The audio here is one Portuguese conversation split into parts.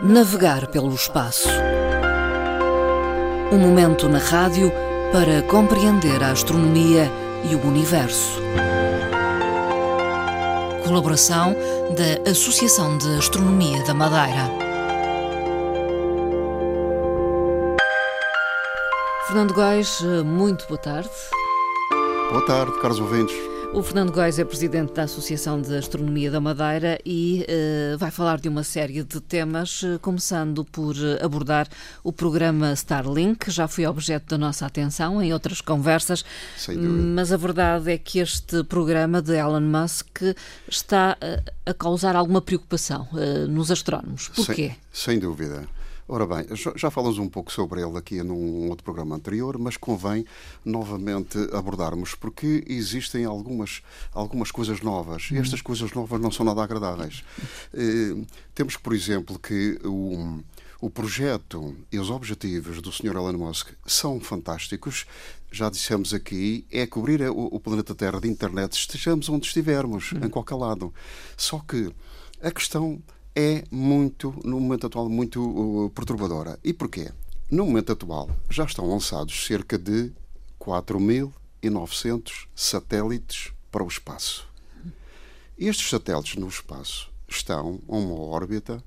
Navegar pelo espaço. Um momento na rádio para compreender a astronomia e o universo. Colaboração da Associação de Astronomia da Madeira. Fernando Góis, muito boa tarde. Boa tarde, caros ouvintes. O Fernando Góis é presidente da Associação de Astronomia da Madeira e uh, vai falar de uma série de temas, uh, começando por uh, abordar o programa Starlink, que já foi objeto da nossa atenção em outras conversas, mas a verdade é que este programa de Elon Musk está a causar alguma preocupação nos astrónomos. Porquê? Sem, sem dúvida. Ora bem, já falamos um pouco sobre ele aqui num outro programa anterior, mas convém novamente abordarmos, porque existem algumas, algumas coisas novas e estas coisas novas não são nada agradáveis. Eh, temos, por exemplo, que o, o projeto e os objetivos do Sr. Elon Musk são fantásticos. Já dissemos aqui, é cobrir o, o planeta Terra de internet, estejamos onde estivermos, em qualquer lado. Só que a questão é muito, no momento atual, muito uh, perturbadora. E porquê? No momento atual já estão lançados cerca de 4.900 satélites para o espaço. Estes satélites no espaço estão a uma órbita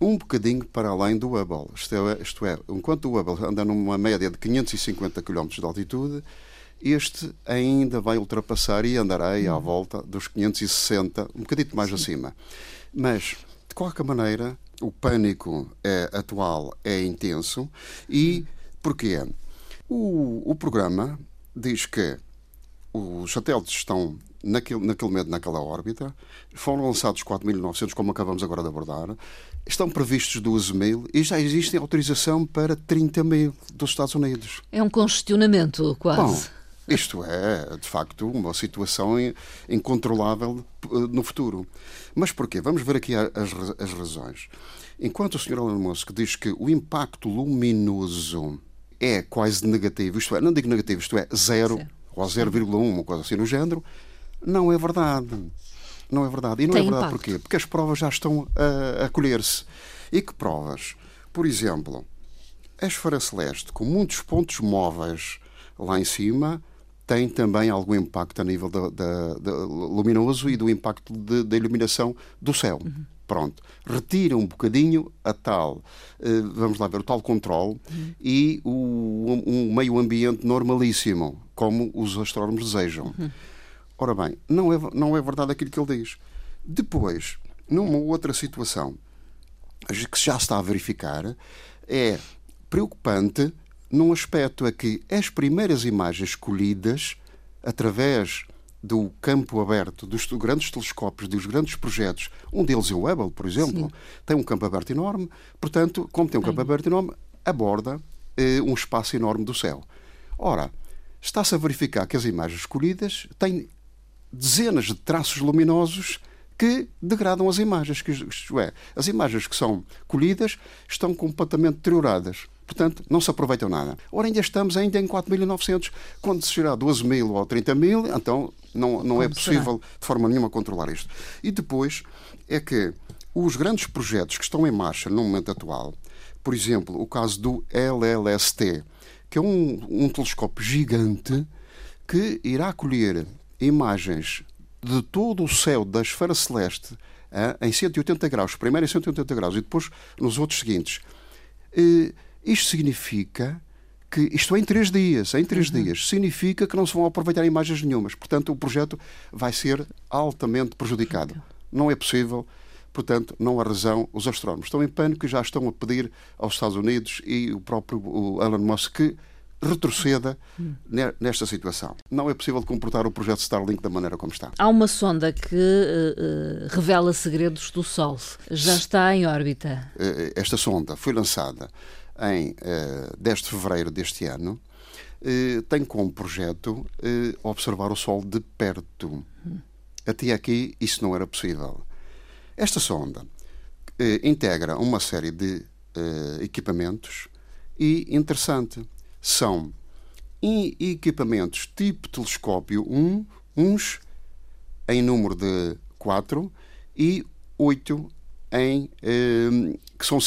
um bocadinho para além do Hubble. Isto é, isto é, enquanto o Hubble anda numa média de 550 km de altitude, este ainda vai ultrapassar e andará à volta dos 560, um bocadinho mais Sim. acima. Mas de qualquer maneira, o pânico é, atual é intenso e porquê? O, o programa diz que os satélites estão naquele, naquele momento naquela órbita, foram lançados 4.900, como acabamos agora de abordar, estão previstos 12 mil e já existe autorização para 30 mil dos Estados Unidos. É um congestionamento quase. Bom, isto é, de facto, uma situação incontrolável eh, no futuro. Mas porquê? Vamos ver aqui as, as razões. Enquanto o Sr. Elon Musk diz que o impacto luminoso é quase negativo, isto é, não digo negativo, isto é zero Sim. ou 0,1, uma coisa assim no género, não é verdade. Não é verdade. E não Tem é verdade impacto. porquê? Porque as provas já estão a, a colher-se. E que provas? Por exemplo, a esfera celeste, com muitos pontos móveis lá em cima, tem também algum impacto a nível da, da, da luminoso e do impacto da iluminação do céu. Uhum. Pronto. Retira um bocadinho a tal, uh, vamos lá ver, o tal controle uhum. e o um meio ambiente normalíssimo, como os astrónomos desejam. Uhum. Ora bem, não é, não é verdade aquilo que ele diz. Depois, numa outra situação que já está a verificar, é preocupante num aspecto é que as primeiras imagens escolhidas através do campo aberto dos grandes telescópios, dos grandes projetos, um deles é o Hubble, por exemplo, Sim. tem um campo aberto enorme, portanto, como tem um campo aberto enorme, aborda eh, um espaço enorme do céu. Ora, está-se a verificar que as imagens escolhidas têm dezenas de traços luminosos que degradam as imagens. Que, isto é, as imagens que são colhidas estão completamente deterioradas. Portanto, não se aproveitam nada. Ora, ainda estamos ainda em 4.900. Quando se chegar a 12 mil ou 30 mil, então não, não é possível será? de forma nenhuma controlar isto. E depois é que os grandes projetos que estão em marcha no momento atual, por exemplo, o caso do LLST, que é um, um telescópio gigante que irá colher imagens de todo o céu da esfera celeste em 180 graus, primeiro em 180 graus e depois nos outros seguintes. Eh, isto significa que isto é em três dias, em três uhum. dias, significa que não se vão aproveitar imagens nenhumas. Portanto, o projeto vai ser altamente prejudicado. Não é possível, portanto, não há razão. Os astrónomos estão em pânico e já estão a pedir aos Estados Unidos e o próprio o Elon Musk que retroceda hum. nesta situação. Não é possível comportar o projeto Starlink da maneira como está. Há uma sonda que uh, revela segredos do Sol. Já está em órbita. Esta sonda foi lançada em uh, 10 de fevereiro deste ano, uh, tem como projeto uh, observar o Sol de perto. Até aqui isso não era possível. Esta sonda integra uma série de equipamentos e, interessante, são equipamentos tipo telescópio, um, uns em número de 4 e 8 em eh, que são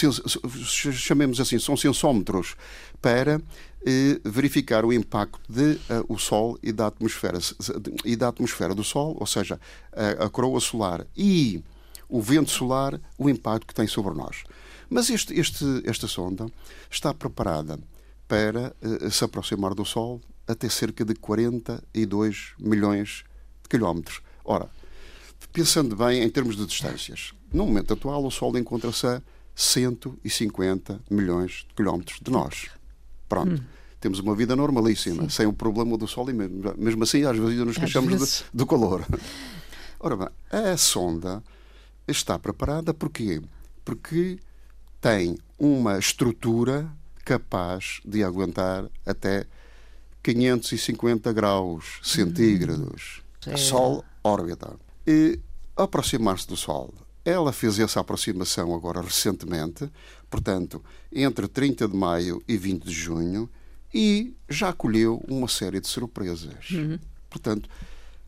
chamemos assim são sensómetros para eh, verificar o impacto de uh, o Sol e da atmosfera e da atmosfera do Sol, ou seja, a, a coroa solar e o vento solar, o impacto que tem sobre nós. Mas este, este, esta sonda está preparada para uh, se aproximar do Sol até cerca de 42 milhões de quilómetros. Ora, pensando bem em termos de distâncias, no momento atual o Sol encontra-se a 150 milhões de quilómetros de nós. Pronto. Hum. Temos uma vida normalíssima, Sim. sem o problema do Sol e mesmo, mesmo assim às vezes ainda nos queixamos do calor. Ora bem, a sonda está preparada porquê? Porque tem uma estrutura capaz de aguentar até 550 graus centígrados. Hum. Sol órbita. E aproximar-se do Sol. Ela fez essa aproximação agora recentemente, portanto, entre 30 de maio e 20 de junho, e já colheu uma série de surpresas. Uhum. Portanto,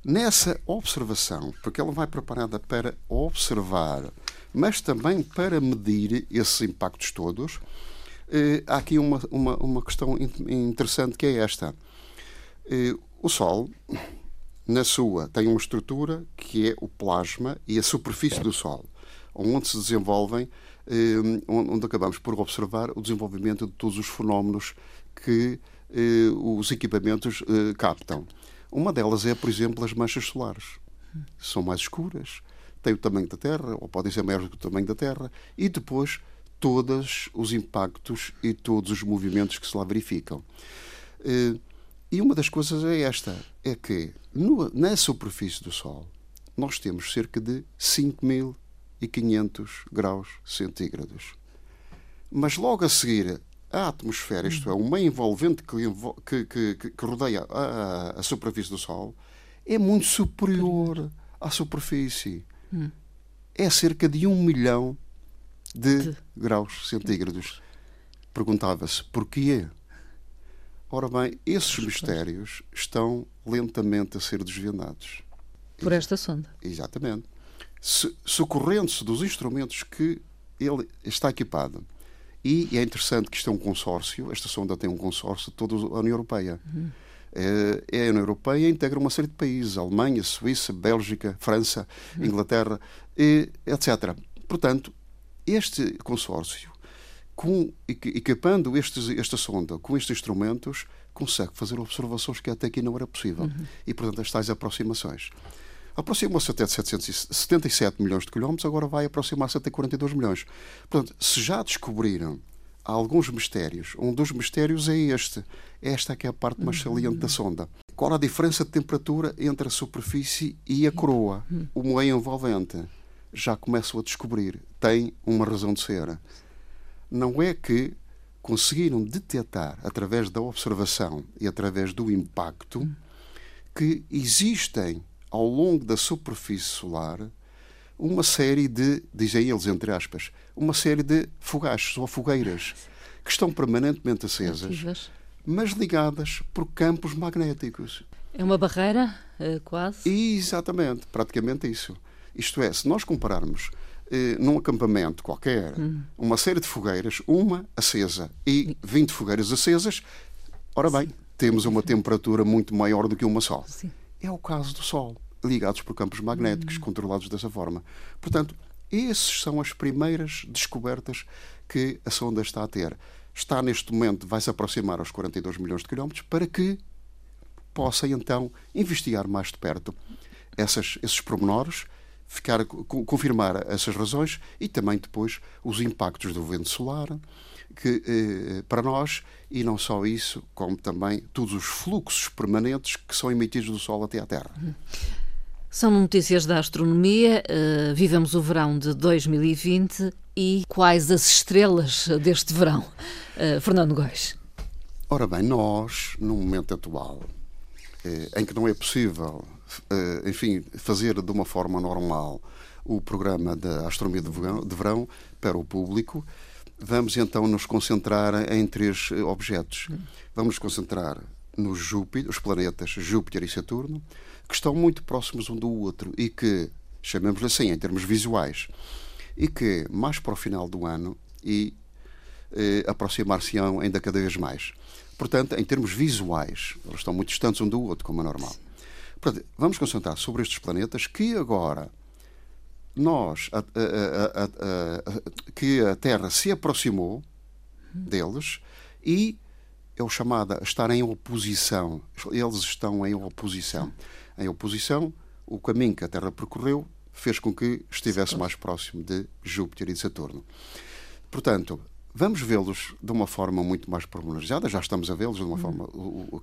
nessa observação, porque ela vai preparada para observar, mas também para medir esses impactos todos, eh, há aqui uma, uma, uma questão interessante que é esta. Eh, o Sol, na sua, tem uma estrutura que é o plasma e a superfície do Sol, onde se desenvolvem, eh, onde acabamos por observar o desenvolvimento de todos os fenómenos que eh, os equipamentos eh, captam. Uma delas é, por exemplo, as manchas solares. São mais escuras, têm o tamanho da Terra, ou podem ser maiores do que o tamanho da Terra, e depois todos os impactos e todos os movimentos que se lá verificam. E uma das coisas é esta: é que no, na superfície do Sol nós temos cerca de 5.500 graus centígrados. Mas logo a seguir a atmosfera, isto é, o meio envolvente que, que, que, que rodeia a, a, superfície do Sol, é muito superior à superfície. Hum. É cerca de um milhão de, de. graus centígrados. Perguntava-se porquê? Ora bem, esses mistérios estão lentamente a ser desvendados. Por esta sonda. Exatamente. Se, socorrendo-se dos instrumentos que ele está equipado e é interessante que isto é um consórcio, esta sonda tem um consórcio de toda a União Europeia. Uhum. É, a União Europeia integra uma série de países, Alemanha, Suíça, Bélgica, França, uhum. Inglaterra, etc. Portanto, este consórcio, com, equipando estes, esta sonda com estes instrumentos, consegue fazer observações que até aqui não era possível. Uhum. E, portanto, as tais aproximações. Aproximou-se até de 777 milhões de quilómetros, agora vai aproximar-se até 42 milhões. Portanto, se já descobriram alguns mistérios, um dos mistérios é este. Esta é que é a parte mais saliente da sonda. Qual a diferença de temperatura entre a superfície e a coroa? O meio envolvente. Já começam a descobrir. Tem uma razão de ser. Não é que conseguiram detectar, através da observação e através do impacto, que existem ao longo da superfície solar uma série de, dizem eles entre aspas, uma série de fogachos ou fogueiras que estão permanentemente acesas, mas ligadas por campos magnéticos. É uma barreira, eh, quase? Exatamente, praticamente isso. Isto é, se nós compararmos eh, num acampamento qualquer hum. uma série de fogueiras, uma acesa e 20 fogueiras acesas, ora bem, temos uma temperatura muito maior do que uma só. Sim. É o caso do Sol ligados por campos magnéticos, uhum. controlados dessa forma. Portanto, essas são as primeiras descobertas que a sonda está a ter. Está neste momento, vai se aproximar aos 42 milhões de quilómetros para que possa então investigar mais de perto essas, esses pormenores, ficar, confirmar essas razões e também depois os impactos do vento solar, que eh, para nós, e não só isso, como também todos os fluxos permanentes que são emitidos do Sol até à Terra. São notícias da astronomia. Uh, vivemos o verão de 2020 e quais as estrelas deste verão? Uh, Fernando Góis. Ora bem, nós, no momento atual, em que não é possível, eh, enfim, fazer de uma forma normal o programa da astronomia de verão, para o público, vamos então nos concentrar em três objetos. Vamos nos concentrar no Júpiter, os planetas Júpiter e Saturno, que estão muito próximos um do outro e que, chamemos-lhe assim, em termos visuais, e que mais para o final do ano e aproximar-se-ão ainda cada vez mais. Portanto, em termos visuais, eles estão muito distantes um do outro, como é normal. Portanto, vamos concentrar sobre estes planetas que agora nós, a, a, a, que a Terra se aproximou deles e é o chamado estar em oposição. Eles estão em oposição. Em oposição, o caminho que a Terra percorreu fez com que estivesse mais próximo de Júpiter e de Saturno. Portanto, vamos vê-los de uma forma muito mais pormenorizada, já estamos a vê-los de uma forma,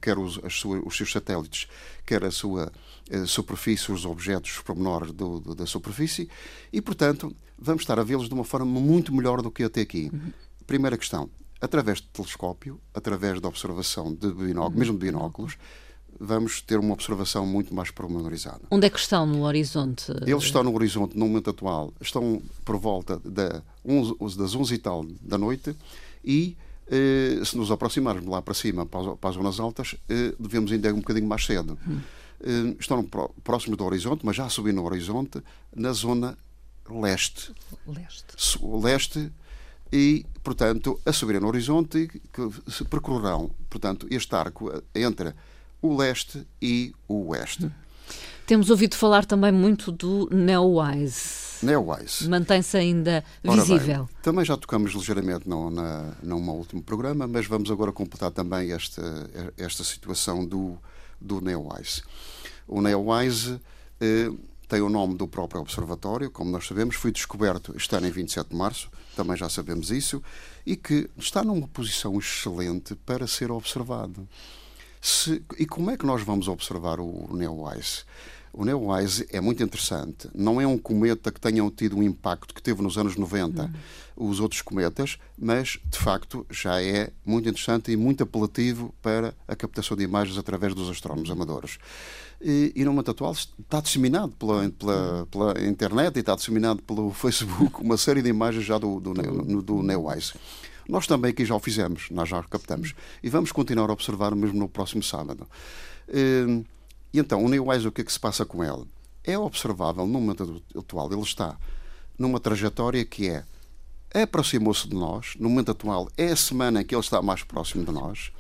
quer os, suas, os seus satélites, quer a sua a eh, superfície, os objetos, os pormenores do, do, da superfície, e, portanto, vamos estar a vê-los de uma forma muito melhor do que até aqui. Primeira questão, através de telescópio, através da observação de binóculos, mesmo de binóculos, vamos ter uma observação muito mais pormenorizada. Onde é que estão no horizonte? Eles estão no horizonte no momento atual, estão por volta da 11, das 11 e tal da noite e eh, se nos aproximarmos lá para cima, para, as zonas altas, eh, devemos ainda um bocadinho mais cedo. Hum. Eh, estão próximos do horizonte, mas já subindo no horizonte, na zona leste. Leste. Leste e, portanto, a subir no horizonte, que se percorrerão, portanto, este arco entre o leste e o oeste. Temos ouvido falar também muito do Neowise. Neowise. Mantém-se ainda visível. Bem, também já tocamos ligeiramente no, na, num último programa, mas vamos agora completar também esta, esta situação do, do Neowise. O Neowise eh, tem o nome do próprio observatório, como nós sabemos, foi descoberto este ano em 27 de março, também já sabemos isso, e que está numa posição excelente para ser observado. Se, e como é que nós vamos observar o Neowise? O Neowise é muito interessante. Não é um cometa que tenha tido um impacto que teve nos anos 90 uhum. os outros cometas, mas de facto já é muito interessante e muito apelativo para a captação de imagens através dos astrónomos amadores. E, e no momento atual está disseminado pela, pela, pela, internet e está disseminado pelo Facebook uma série de imagens já do, do, do, do Neowise. Nós também aqui já o fizemos, nós já o captamos. E vamos continuar a observar mesmo no próximo sábado. Hum, e então, o Neowise, o que é que se passa com ele? É observável no momento atual, ele está numa trajetória que é aproximou-se de nós, no momento atual é a semana em que ele está mais próximo de nós,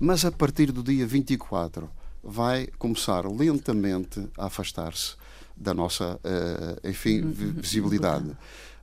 mas a partir do dia 24 vai começar lentamente a afastar-se da nossa, eh, enfim, visibilidade.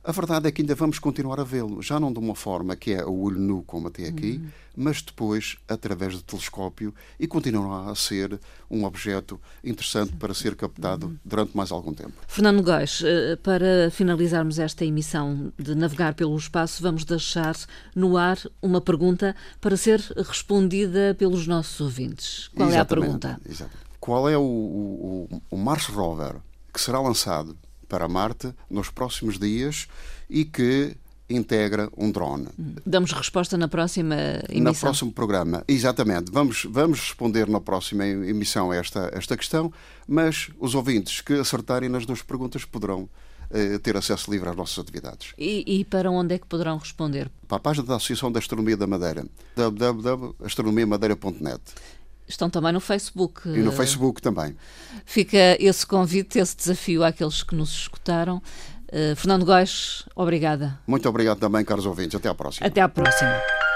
A verdade é que ainda vamos continuar a vê-lo, já não de uma forma que é o olho nu, como até aqui, uhum. mas depois através do telescópio e continuará a ser um objeto interessante para ser captado uhum. durante mais algum tempo. Fernando Góis, eh, para finalizarmos esta emissão de Navegar pelo Espaço, vamos deixar no ar uma pergunta para ser respondida pelos nossos ouvintes. Qual exatamente, é a pergunta? Exatamente. Qual é o, o, o Mars Rover que será lançado para Marte nos próximos dias e que integra um drone. Damos resposta na próxima emissão. No próximo programa, exatamente. Vamos, vamos responder na próxima emissão esta, esta questão, mas os ouvintes que acertarem nas duas perguntas poderão eh, ter acesso livre às nossas atividades. E, e, para onde é que poderão responder? Para a página da Associação da Astronomia da Madeira, www.astronomiamadeira.net. Estão também no Facebook. E no Facebook também. Fica esse convite, esse desafio àqueles que nos escutaram. Uh, Fernando Góis, obrigada. Muito obrigado também, caros ouvintes. Até à próxima. Até à próxima.